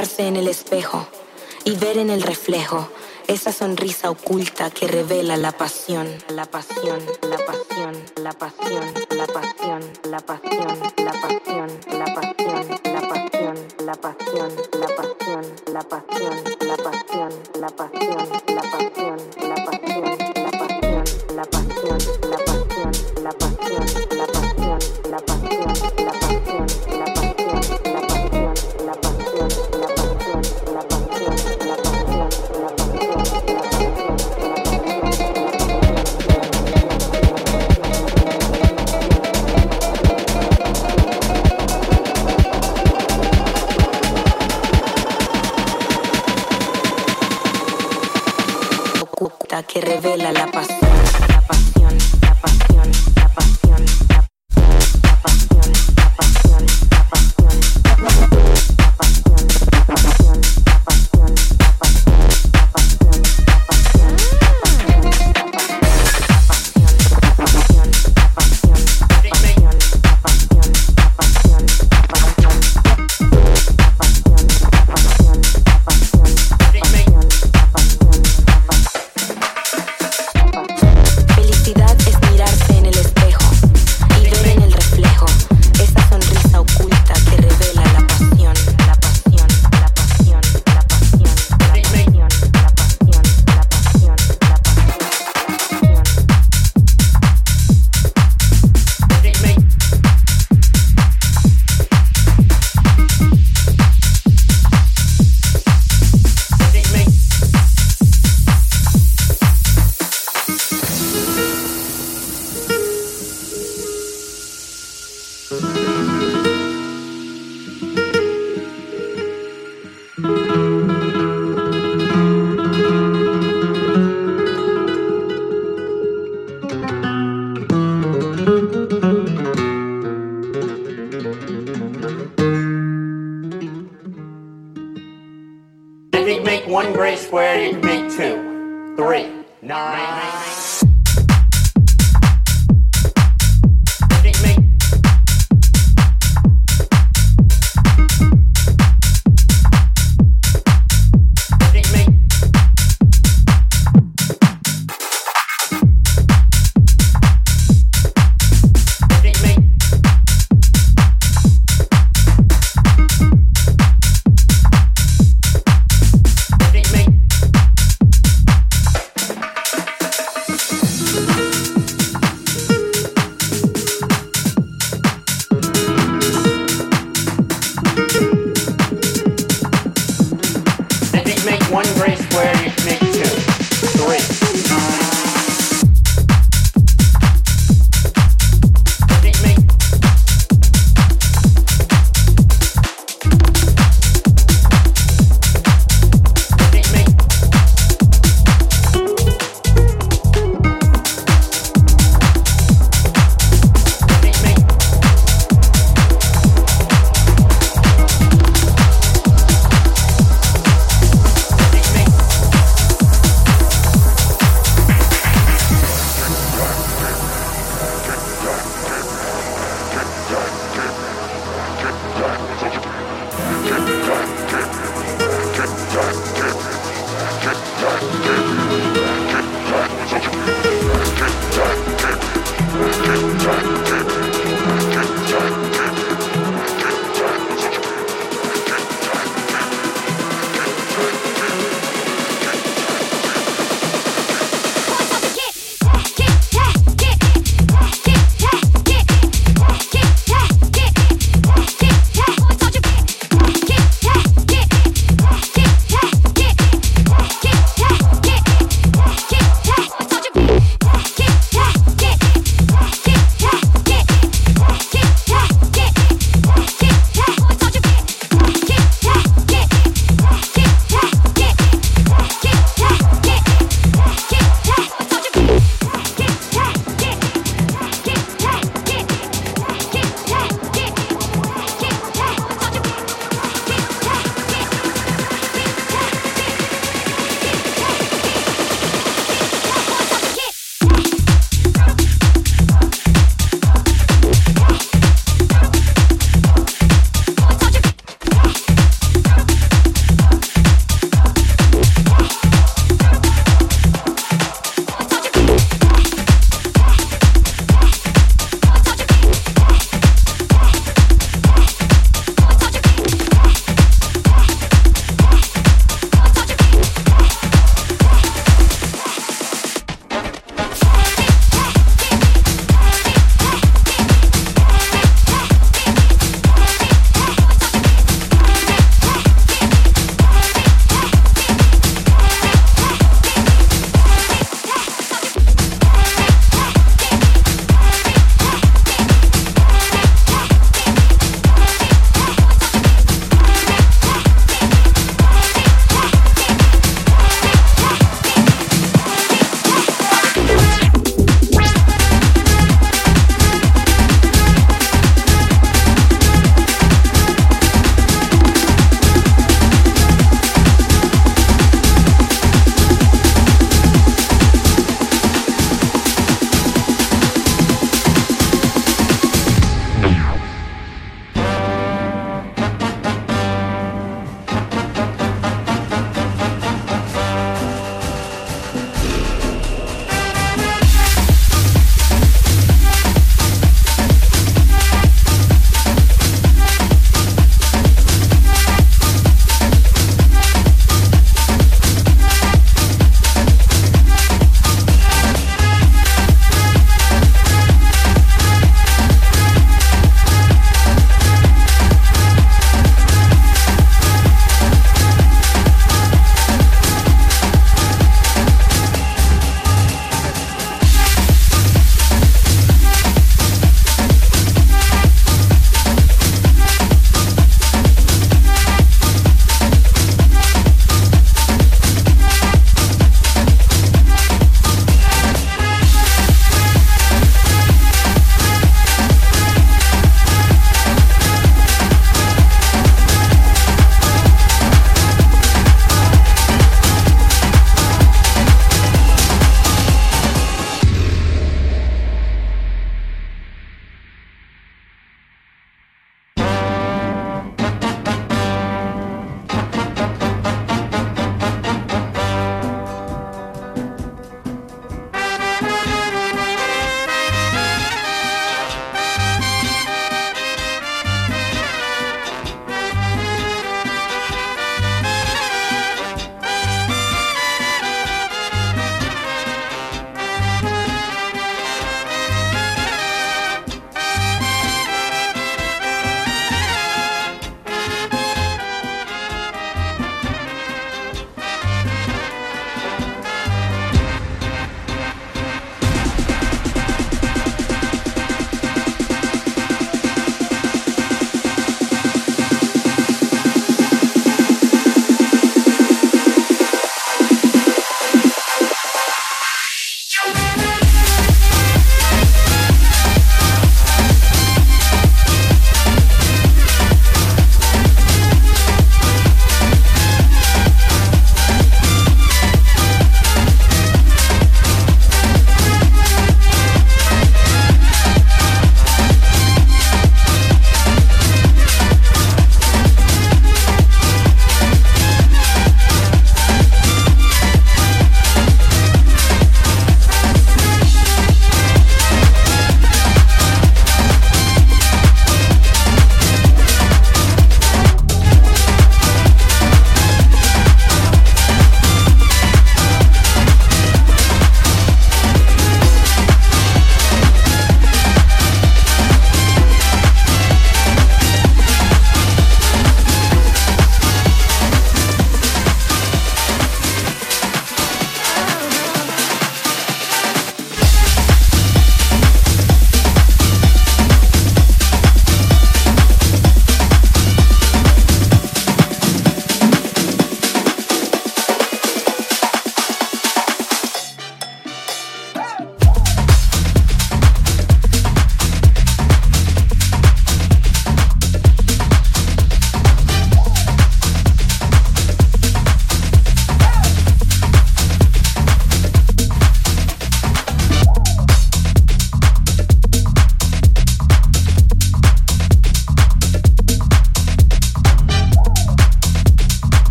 mirarse en el espejo y ver en el reflejo esa sonrisa oculta que revela la pasión, la pasión, la pasión, la pasión, la pasión, la pasión, la pasión, la pasión, la pasión, la pasión, la pasión, la pasión, la pasión, la pasión, la pasión, la pasión. revela la palabra. mind.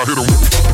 I hit him.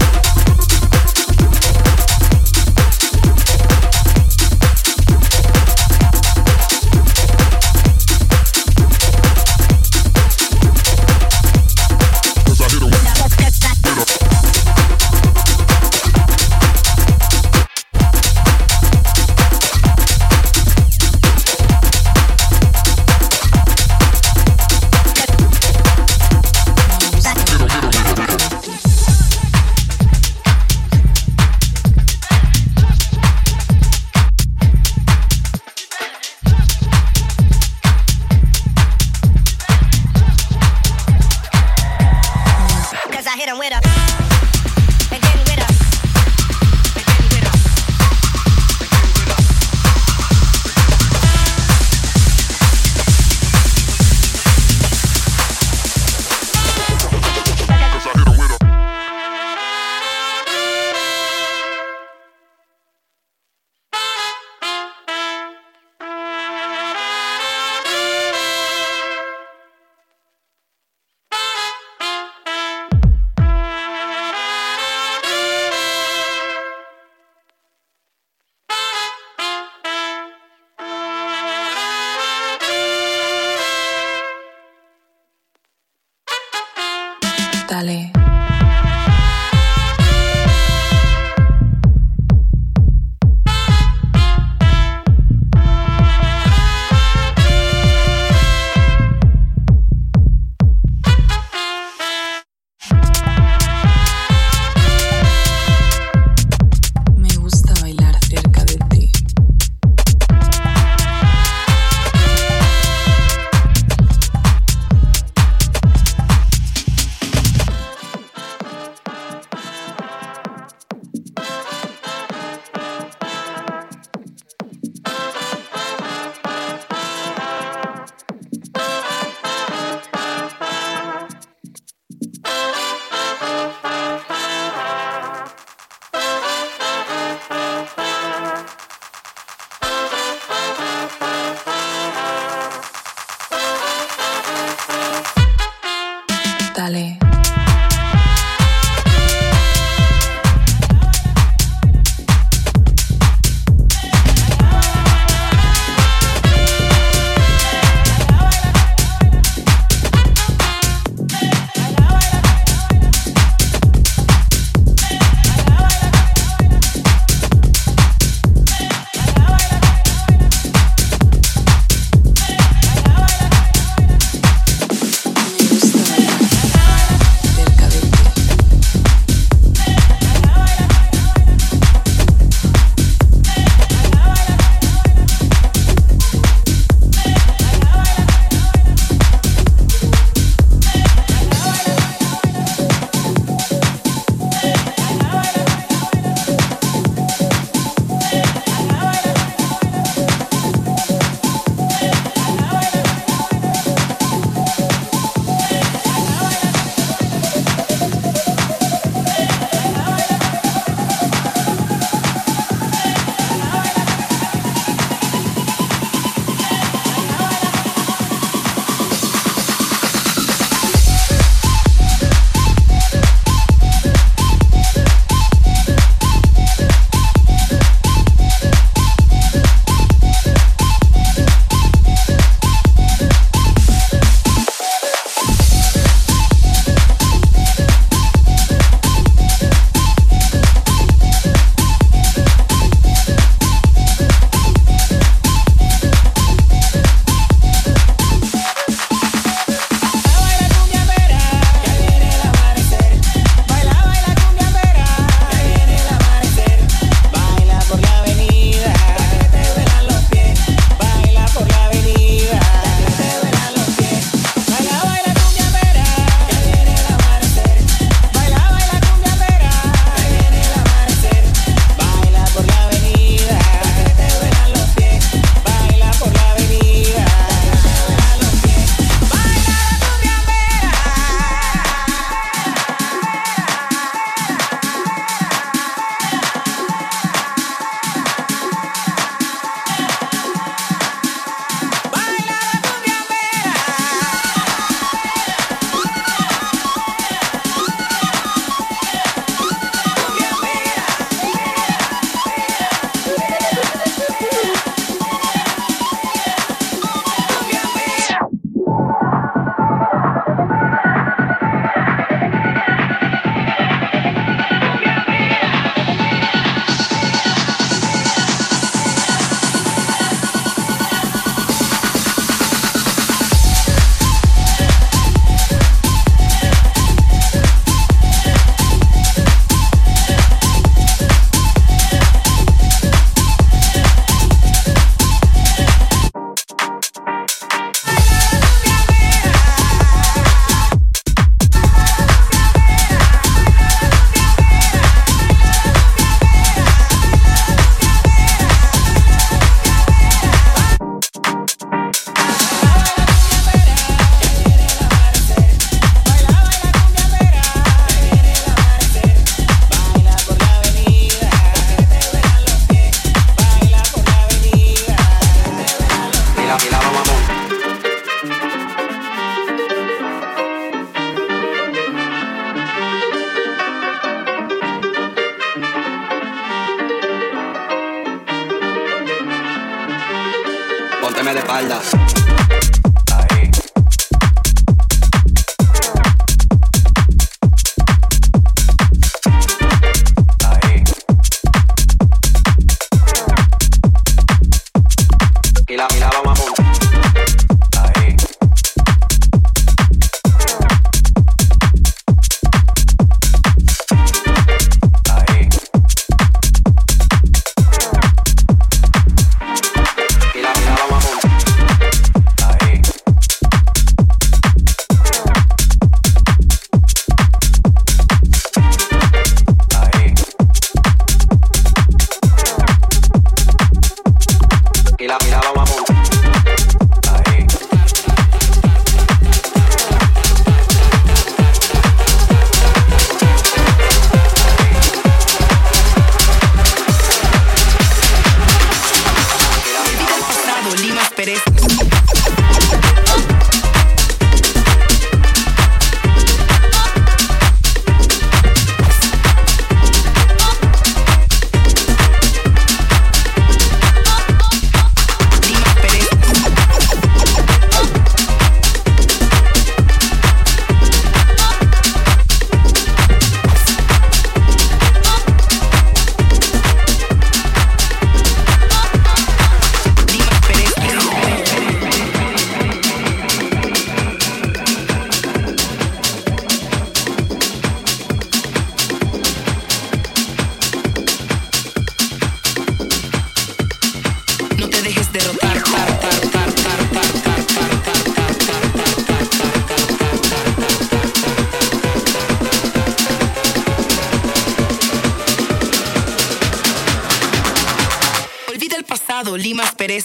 Olvida el pasado, Limas Pérez.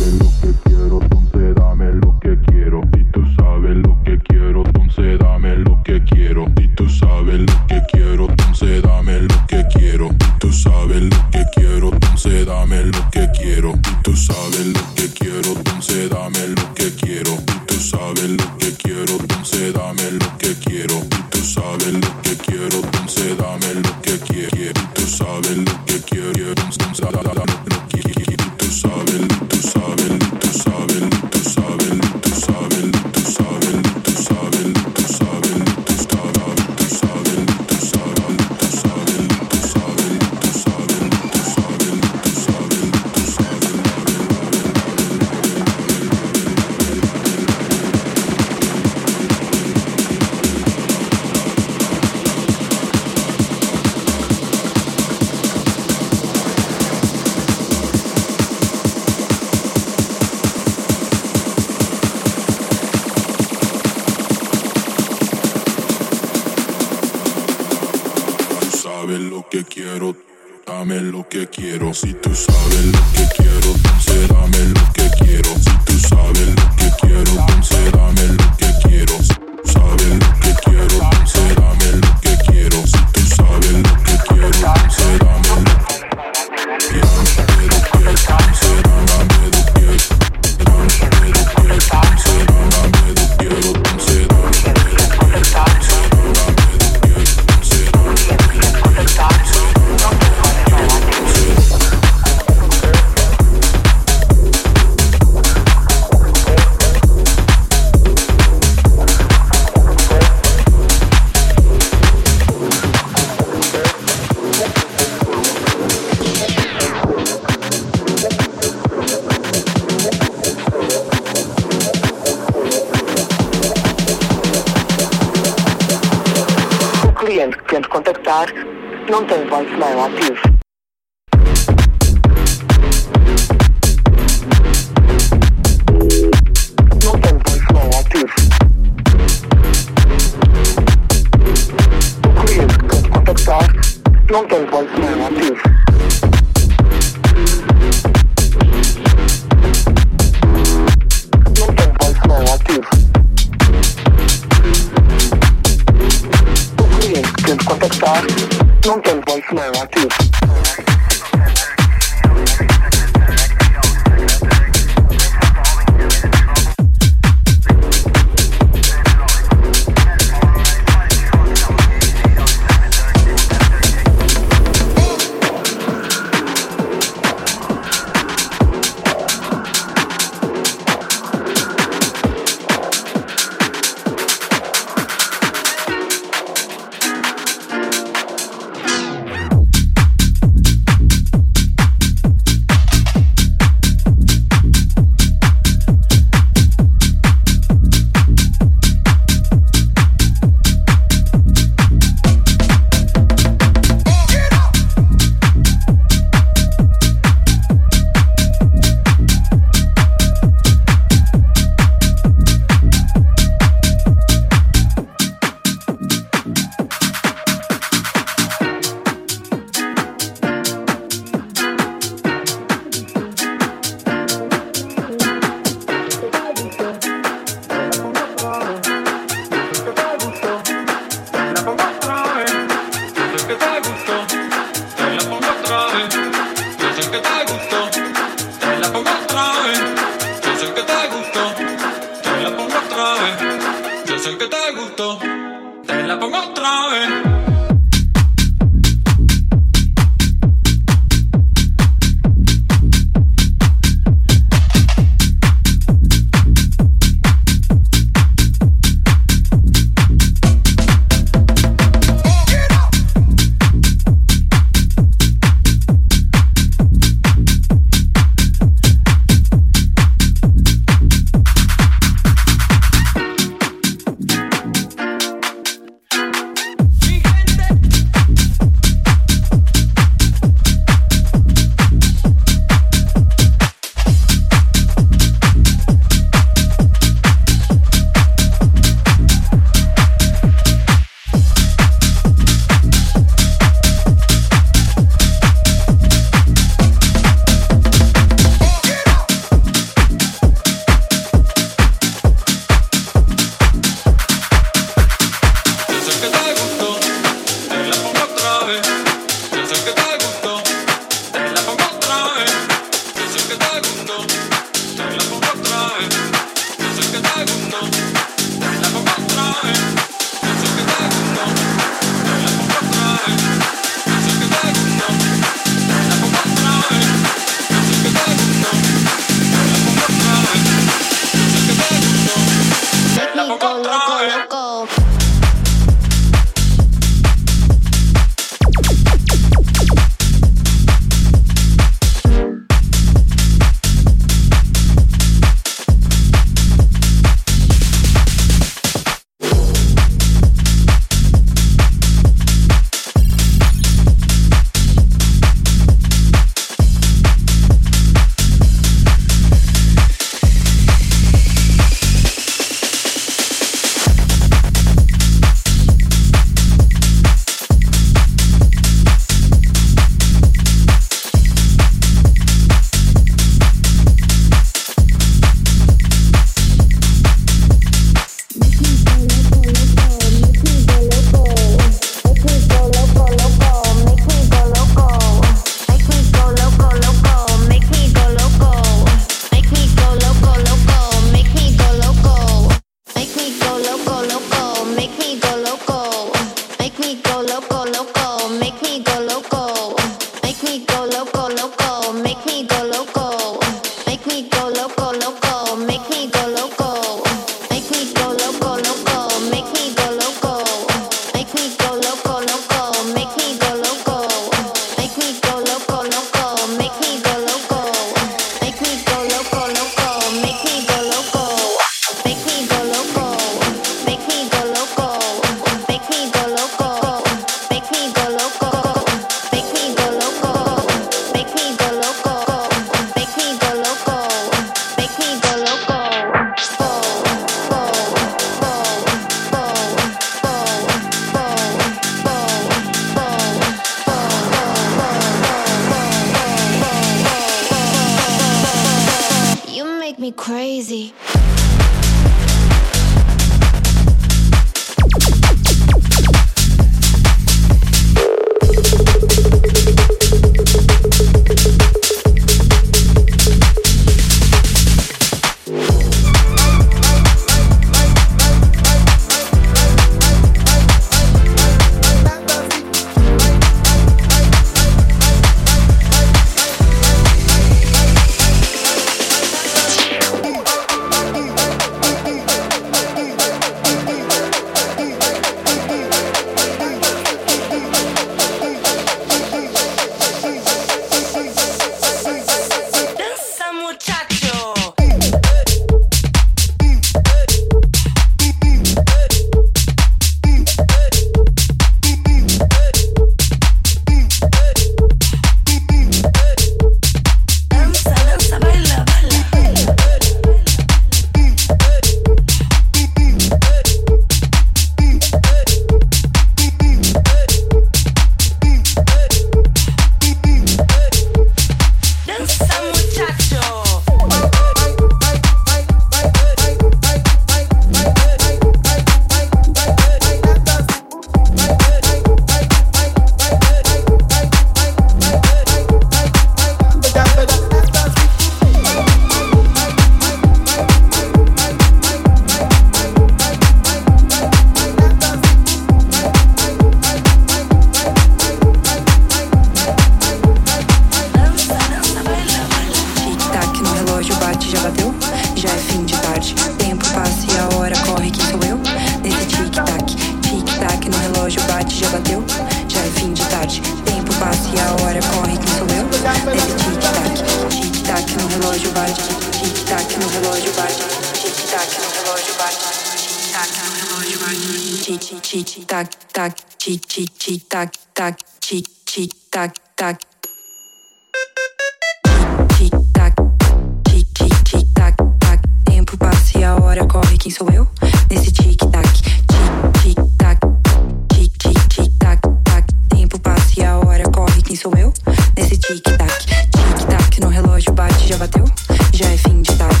relógio bate, já bateu? Já é fim de tarde.